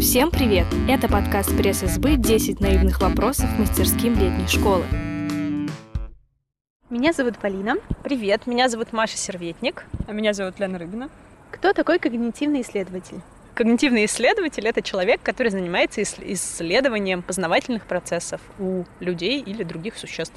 Всем привет! Это подкаст пресс-СБ «10 наивных вопросов мастерским летней школы». Меня зовут Полина. Привет, меня зовут Маша Серветник. А меня зовут Лена Рыбина. Кто такой когнитивный исследователь? Когнитивный исследователь — это человек, который занимается исследованием познавательных процессов у людей или других существ.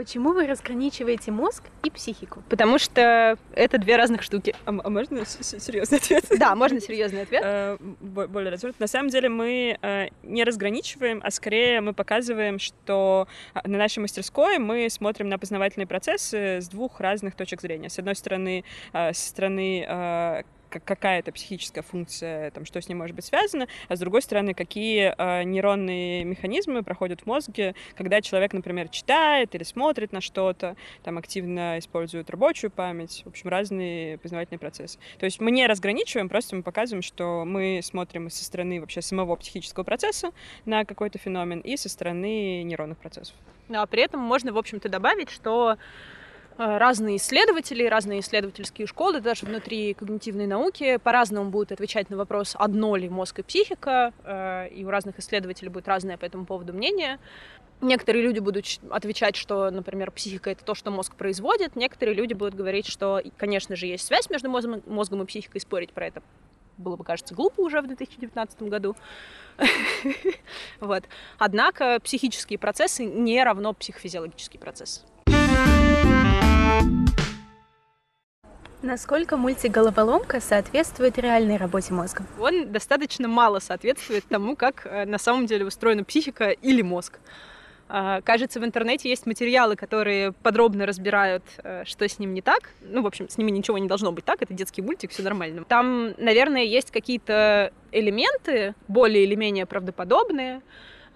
Почему вы разграничиваете мозг и психику? Потому что это две разных штуки. А, а можно серьезный ответ? Да, можно серьезный ответ. Э, более развернут. На самом деле мы э, не разграничиваем, а скорее мы показываем, что а, на нашей мастерской мы смотрим на познавательные процессы с двух разных точек зрения. С одной стороны, э, со стороны какая-то психическая функция, там, что с ней может быть связано, а с другой стороны, какие э, нейронные механизмы проходят в мозге, когда человек, например, читает или смотрит на что-то, там активно использует рабочую память, в общем, разные познавательные процессы. То есть мы не разграничиваем, просто мы показываем, что мы смотрим со стороны вообще самого психического процесса на какой-то феномен и со стороны нейронных процессов. Ну, а при этом можно, в общем-то, добавить, что разные исследователи, разные исследовательские школы, даже внутри когнитивной науки, по-разному будут отвечать на вопрос, одно ли мозг и психика, э, и у разных исследователей будет разное по этому поводу мнение. Некоторые люди будут отвечать, что, например, психика — это то, что мозг производит. Некоторые люди будут говорить, что, конечно же, есть связь между мозгом, и психикой, спорить про это было бы, кажется, глупо уже в 2019 году. вот. Однако психические процессы не равно психофизиологический процесс. Насколько мультиголоволомка соответствует реальной работе мозга? Он достаточно мало соответствует тому, как э, на самом деле устроена психика или мозг. А, кажется, в интернете есть материалы, которые подробно разбирают, э, что с ним не так. Ну, в общем, с ними ничего не должно быть так, это детский мультик, все нормально. Там, наверное, есть какие-то элементы, более или менее правдоподобные.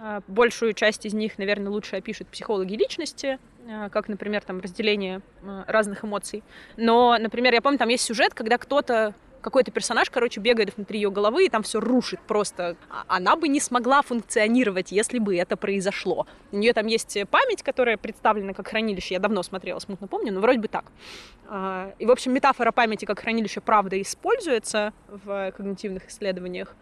А, большую часть из них, наверное, лучше опишут психологи личности, а, как, например, там разделение а, разных эмоций. Но, например, я помню, там есть сюжет, когда кто-то какой-то персонаж, короче, бегает внутри ее головы и там все рушит просто. Она бы не смогла функционировать, если бы это произошло. У нее там есть память, которая представлена как хранилище. Я давно смотрела, смутно помню, но вроде бы так. И, в общем, метафора памяти как хранилище правда используется в когнитивных исследованиях.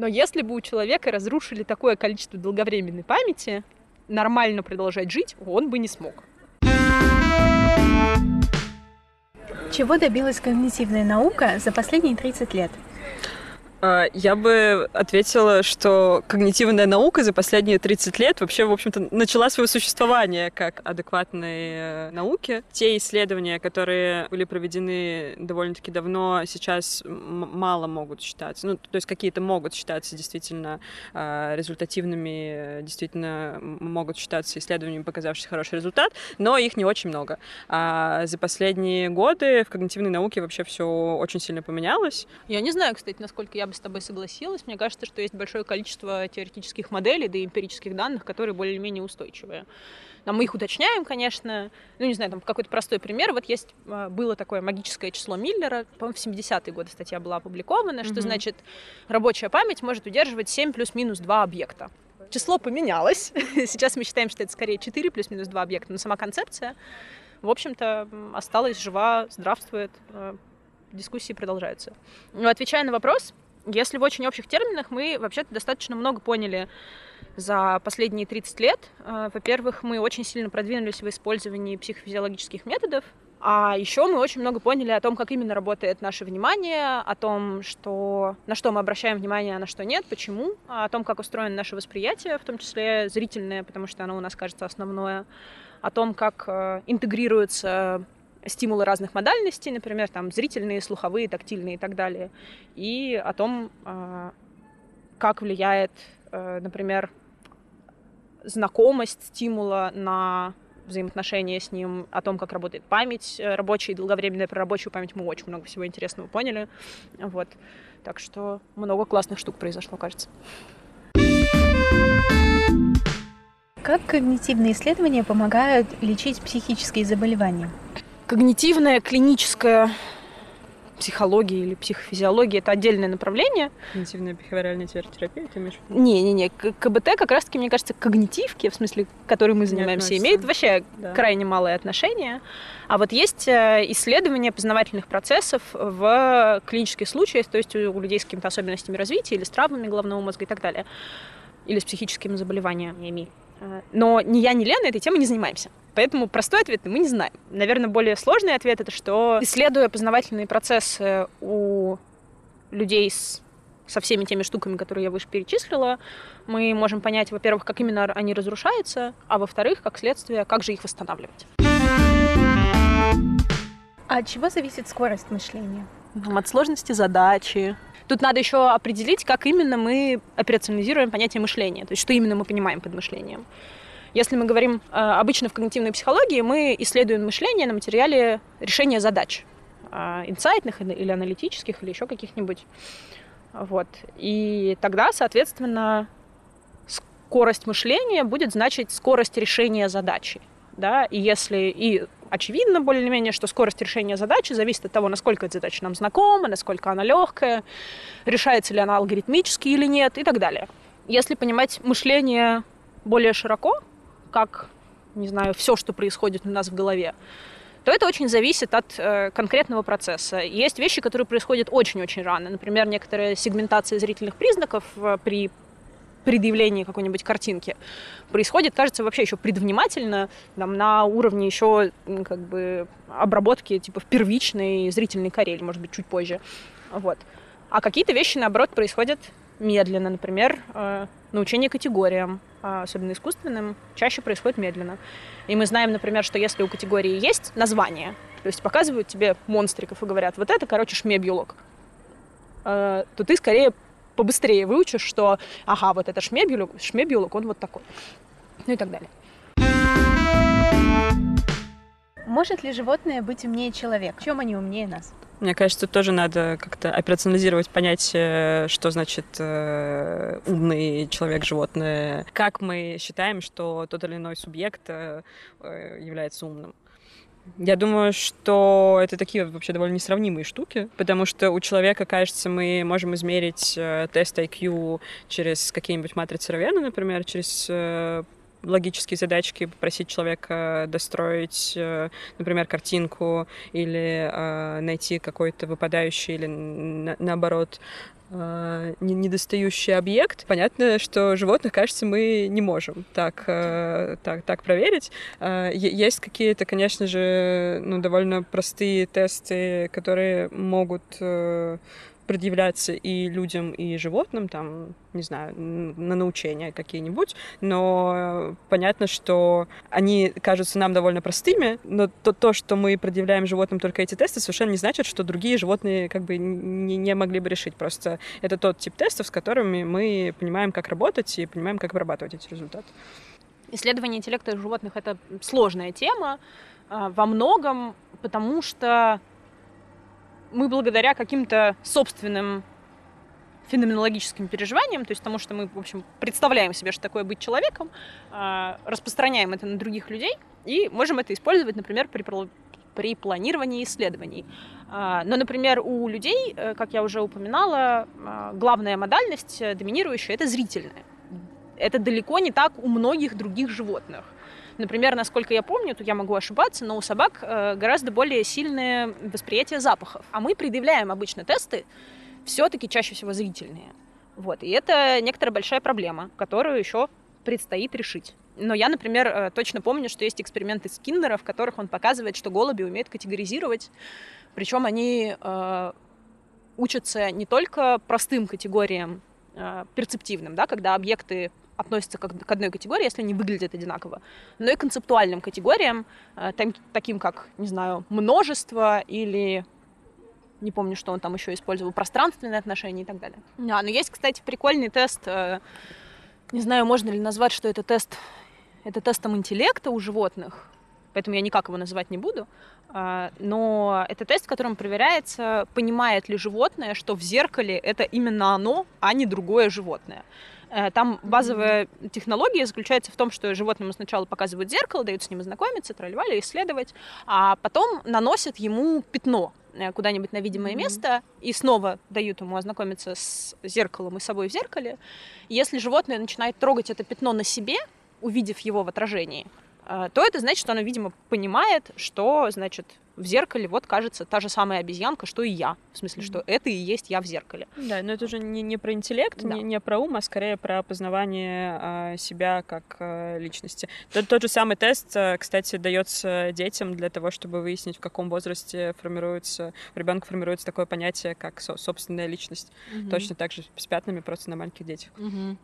Но если бы у человека разрушили такое количество долговременной памяти, нормально продолжать жить он бы не смог. Чего добилась когнитивная наука за последние 30 лет? А, я бы ответила, что когнитивная наука за последние 30 лет вообще, в общем-то, начала свое существование как адекватные э, науки. Те исследования, которые были проведены довольно-таки давно, сейчас мало могут считаться. Ну, то есть какие-то могут считаться действительно а, результативными, действительно могут считаться исследованиями, показавшими хороший результат, но их не очень много. А за последние годы в когнитивной науке вообще все очень сильно поменялось. Я не знаю, кстати, насколько я бы с тобой согласилась. Мне кажется, что есть большое количество теоретических моделей, да и эмпирических данных, которые более-менее устойчивые. Но мы их уточняем, конечно. Ну, не знаю, там какой-то простой пример. Вот есть, а, было такое магическое число Миллера, по-моему, в 70-е годы статья была опубликована, что, mm-hmm. значит, рабочая память может удерживать 7 плюс-минус 2 объекта. Число поменялось. Сейчас мы считаем, что это скорее 4 плюс-минус 2 объекта, но сама концепция, в общем-то, осталась жива, здравствует, а, дискуссии продолжаются. Но отвечая на вопрос, если в очень общих терминах, мы вообще-то достаточно много поняли за последние 30 лет. Э, во-первых, мы очень сильно продвинулись в использовании психофизиологических методов, а еще мы очень много поняли о том, как именно работает наше внимание, о том, что, на что мы обращаем внимание, а на что нет, почему, о том, как устроено наше восприятие, в том числе зрительное, потому что оно у нас кажется основное, о том, как э, интегрируется стимулы разных модальностей, например, там зрительные, слуховые, тактильные и так далее, и о том, а, как влияет, э, например, знакомость стимула на взаимоотношения с ним, о том, как работает память э, рабочая и долговременная. Про рабочую память мы очень много всего интересного поняли. Вот. Так что много классных штук произошло, кажется. Как когнитивные исследования помогают лечить психические заболевания? Когнитивная клиническая психология или психофизиология это отдельное направление. Когнитивная бихевиоральная терапия, ты имеешь в виду? Не-не-не, КБТ как раз-таки, мне кажется, к когнитивке, в смысле, которой мы занимаемся, имеет вообще да. крайне малое отношение. А вот есть э, исследования познавательных процессов в клинических случаях, то есть у людей с какими-то особенностями развития или с травмами головного мозга и так далее, или с психическими заболеваниями. Но ни я, ни Лена этой темой не занимаемся. Поэтому простой ответ мы не знаем. Наверное, более сложный ответ это, что исследуя познавательные процессы у людей с со всеми теми штуками, которые я выше перечислила, мы можем понять, во-первых, как именно они разрушаются, а во-вторых, как следствие, как же их восстанавливать. А от чего зависит скорость мышления? От сложности задачи. Тут надо еще определить, как именно мы операционализируем понятие мышления, то есть что именно мы понимаем под мышлением. Если мы говорим э, обычно в когнитивной психологии, мы исследуем мышление на материале решения задач, э, инсайтных или аналитических, или еще каких-нибудь. Вот. И тогда, соответственно, скорость мышления будет значить скорость решения задачи. Да? И если и очевидно более-менее, что скорость решения задачи зависит от того, насколько эта задача нам знакома, насколько она легкая, решается ли она алгоритмически или нет и так далее. Если понимать мышление более широко, как, не знаю, все, что происходит у нас в голове, то это очень зависит от э, конкретного процесса. Есть вещи, которые происходят очень-очень рано. Например, некоторая сегментация зрительных признаков э, при предъявлении какой-нибудь картинки происходит, кажется, вообще еще предвнимательно, там, на уровне еще как бы обработки типа в первичной зрительной коре, или, может быть, чуть позже. Вот. А какие-то вещи, наоборот, происходят медленно. Например, э, научение категориям, а, особенно искусственным, чаще происходит медленно. И мы знаем, например, что если у категории есть название, то есть показывают тебе монстриков и говорят, вот это, короче, шмебьюлок, э, то ты скорее побыстрее выучишь, что, ага, вот это шмебьюлок, шмебьюлок, он вот такой. Ну и так далее. Может ли животное быть умнее человека? В чем они умнее нас? Мне кажется, тут тоже надо как-то операционализировать понятие, что значит э, умный человек, животное. Как мы считаем, что тот или иной субъект э, является умным. Я думаю, что это такие вообще довольно несравнимые штуки, потому что у человека, кажется, мы можем измерить э, тест IQ через какие-нибудь матрицы Равена, например, через э, логические задачки, попросить человека достроить, э, например, картинку или найти какой-то выпадающий или на, наоборот э, недостающий объект. Понятно, что животных, кажется, мы не можем так, так, так проверить. Есть какие-то, конечно же, ну, довольно простые тесты, которые могут предъявляться и людям, и животным, там, не знаю, на научения какие-нибудь, но понятно, что они кажутся нам довольно простыми, но то, то, что мы предъявляем животным только эти тесты, совершенно не значит, что другие животные как бы не, не могли бы решить. Просто это тот тип тестов, с которыми мы понимаем, как работать и понимаем, как обрабатывать эти результаты. Исследование интеллекта животных — это сложная тема а, во многом, потому что мы благодаря каким-то собственным феноменологическим переживаниям, то есть тому, что мы, в общем, представляем себе, что такое быть человеком, а, распространяем это на других людей и можем это использовать, например, при, при планировании исследований. А, но, например, у людей, э, как я уже упоминала, а, главная модальность э, доминирующая — это зрительная. Это далеко не так у многих других животных. Например, насколько я помню, тут я могу ошибаться, но у собак э, гораздо более сильное восприятие запахов. А мы предъявляем обычно тесты все-таки чаще всего зрительные. Вот. И это некоторая большая проблема, которую еще предстоит решить. Но я, например, э, точно помню, что есть эксперименты Скиннера, в которых он показывает, что голуби умеют категоризировать. Причем они э, учатся не только простым категориям э, перцептивным, да, когда объекты относятся к, к одной категории, если они выглядят одинаково, но и концептуальным категориям, э, таким как, не знаю, множество или не помню, что он там еще использовал, пространственные отношения и так далее. А, но есть, кстати, прикольный тест, э, не знаю, можно ли назвать, что это тест, это тестом интеллекта у животных, поэтому я никак его называть не буду, э, но это тест, в котором проверяется, понимает ли животное, что в зеркале это именно оно, а не другое животное. Э, там базовая технология заключается в том, что животному сначала показывают зеркало, дают с ним ознакомиться, тролливали, исследовать, а потом наносят ему пятно э, куда-нибудь на видимое Мгм. место и снова дают ему ознакомиться с зеркалом и собой в зеркале. Если животное начинает трогать это пятно на себе, увидев его в отражении, э, то это значит, что оно, видимо, понимает, что, значит, в зеркале вот кажется та же самая обезьянка, что и я. В смысле, что это и есть я в зеркале. Да, но это уже не, не про интеллект, Да. не, не про ум, а скорее про познавание а, себя как а, личности. Тот, тот же самый тест, а, кстати, дается детям для того, чтобы выяснить, в каком возрасте формируется, у ребенка формируется такое понятие, как со- собственная личность. Точно так же с пятнами, просто на маленьких детях. Мгм.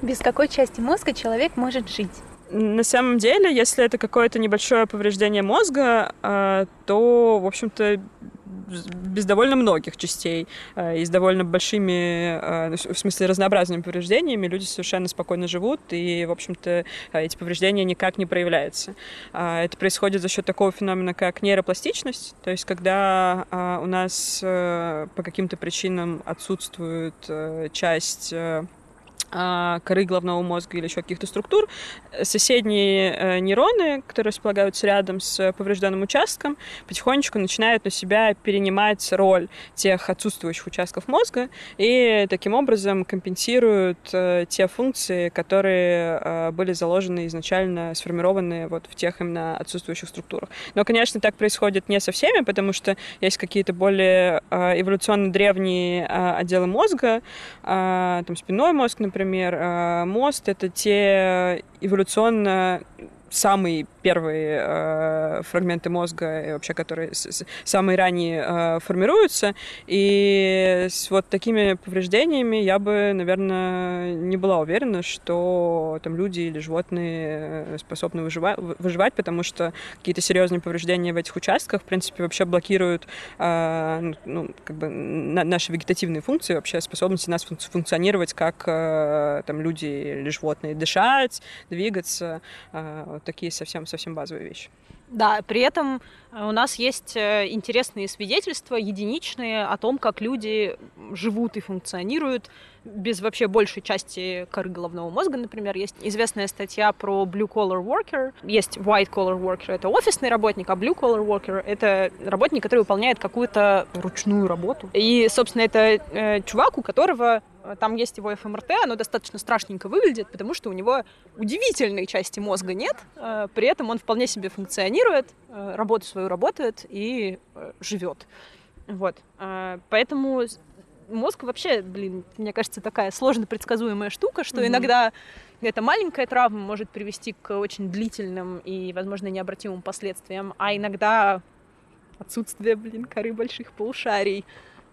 Без какой части мозга человек может жить? На самом деле, если это какое-то небольшое повреждение мозга, а, то, в общем-то, без довольно многих частей а, и с довольно большими, а, ну, в смысле, разнообразными повреждениями люди совершенно спокойно живут, и, в общем-то, эти повреждения никак не проявляются. Это происходит за счет такого феномена, как нейропластичность, то есть когда у нас э, по каким-то причинам отсутствует э, часть э, коры головного мозга или еще каких-то структур, соседние э, нейроны, которые располагаются рядом с поврежденным участком, потихонечку начинают на себя перенимать роль тех отсутствующих участков мозга и таким образом компенсируют э, те функции, которые э, были заложены изначально, сформированы вот в тех именно отсутствующих структурах. Но, конечно, так происходит не со всеми, потому что есть какие-то более эволюционно древние отделы мозга, а, там спинной мозг, например, а, мост — это те эволюционно самые первые э, фрагменты мозга, вообще, которые с- с- самые ранние э, формируются. И с вот такими повреждениями я бы, наверное, не была уверена, что там люди или животные э, способны выжива- вы- выживать, потому что какие-то серьезные повреждения в этих участках, в принципе, вообще блокируют э, ну, как бы на- наши вегетативные функции, вообще способности нас функ- функционировать как э, там люди или животные, дышать, двигаться, э, такие совсем совсем базовые вещи. Да, при этом э, у нас есть э, интересные свидетельства, единичные, о том, как люди живут и функционируют без вообще большей части коры головного мозга, например. Есть известная статья про blue-collar worker, есть white-collar worker, это офисный работник, а blue-collar worker — это работник, который выполняет какую-то ручную работу. И, собственно, это э, чувак, у которого там есть его ФМРТ, оно достаточно страшненько выглядит, потому что у него удивительной части мозга нет, э, при этом он вполне себе функционирует, э, работу свою работает и э, живет. Вот. Э, Поэтому мозг вообще, блин, мне кажется, такая сложно предсказуемая штука, что Мгм. иногда эта маленькая травма может привести к очень длительным и, возможно, необратимым последствиям, а иногда отсутствие, блин, коры больших полушарий,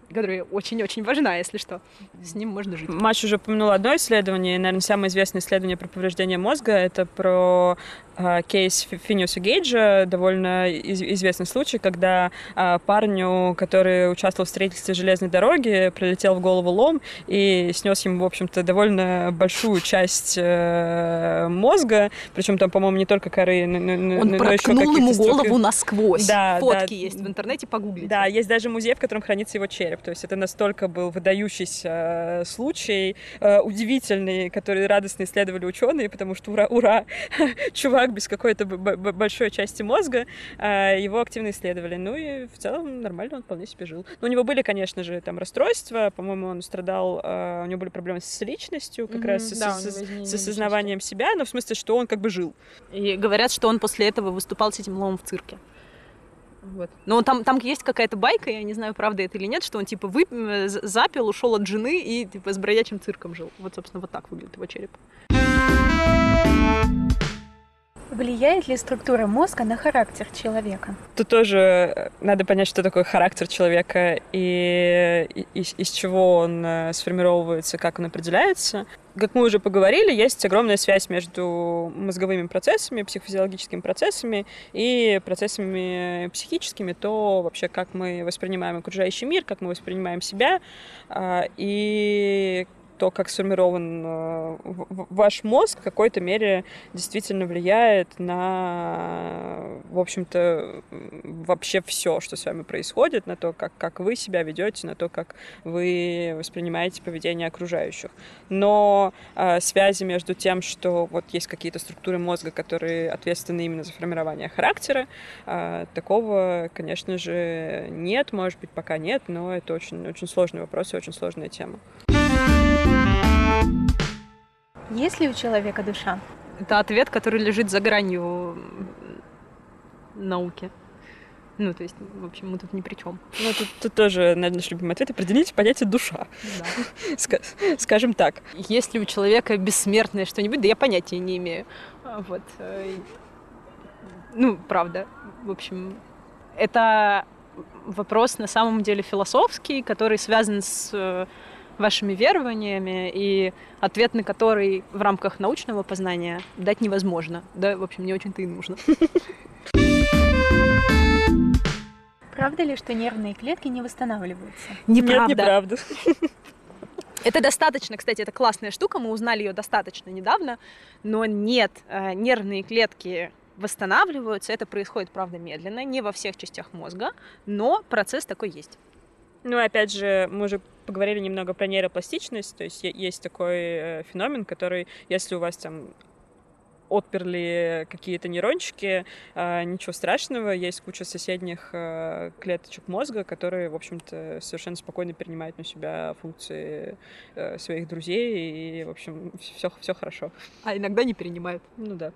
которая очень-очень важна, если что. С ним можно жить. Маша уже упомянула одно исследование, наверное, самое известное исследование про повреждение мозга. Это про э, кейс Фи- Финиуса Гейджа, довольно из- известный случай, когда э, парню, который участвовал в строительстве железной дороги, прилетел в голову лом и снес ему, в общем-то, довольно большую часть э, мозга, причем там, по-моему, не только коры, но, но- Он но еще проткнул ему каких-то структур. голову насквозь. Да, Фотки да. есть в интернете, погуглите. Да, есть даже музей, в котором хранится его череп. То есть это настолько был выдающийся э, случай, э, удивительный, который радостно исследовали ученые, потому что ура, ура, чувак без какой-то большой части мозга, э, его активно исследовали. Ну и в целом нормально он вполне себе жил. Но у него были, конечно же, там расстройства, по-моему, он страдал, у него были проблемы с личностью, как Мгм, раз с- да, с- с- с осознаванием себя, но в смысле, что он как бы жил. И говорят, что он после этого выступал с этим ломом в цирке. Вот. Но он там, там есть какая-то байка, я не знаю, правда это или нет, что он типа вып... э, запил, ушел от жены и типа с бродячим цирком жил. Вот, собственно, вот так выглядит его череп. Влияет ли структура мозга на характер человека? Тут тоже э, надо понять, что такое характер человека и, и- из, из чего он э, сформировывается, как он определяется. Как мы уже поговорили, есть огромная связь между мозговыми процессами, психофизиологическими процессами и процессами психическими, то вообще как мы воспринимаем окружающий мир, как мы воспринимаем себя. А, И то, как сформирован э, ваш мозг, в какой-то мере действительно влияет на, в общем-то, вообще все, что с вами происходит, на то, как, как вы себя ведете, на то, как вы воспринимаете поведение окружающих. Но э, связи между тем, что вот есть какие-то структуры мозга, которые ответственны именно за формирование характера, э, такого, конечно же, нет, может быть, пока нет, но это очень, очень сложный вопрос и очень сложная тема. Есть ли у человека душа? Это ответ, который лежит за гранью науки. Ну, то есть, в общем, мы тут ни при чем. Ну, тут, тут тоже, наверное, наш любимый ответ. Определите понятие душа. Да. Скажем так. Есть ли у человека бессмертное что-нибудь? Да я понятия не имею. Вот. Э, ну, правда. В общем, это вопрос на самом деле философский, который связан с э, вашими верованиями, и ответ на который в рамках научного познания дать невозможно. Да, в общем, не очень-то и нужно. Правда ли, что нервные клетки не восстанавливаются? Неправда. Нет, неправда. Это достаточно, кстати, это классная штука, мы узнали ее достаточно недавно, но нет, э, нервные клетки восстанавливаются, это происходит, правда, медленно, не во всех частях мозга, но процесс такой есть. Ну, опять же, мы уже поговорили немного про нейропластичность, то есть есть такой э, феномен, который, если у вас там отперли какие-то нейрончики, э, ничего страшного, есть куча соседних э, клеточек мозга, которые, в общем-то, совершенно спокойно перенимают на себя функции своих друзей, и, в общем, все, все хорошо. А иногда не перенимают. Ну да.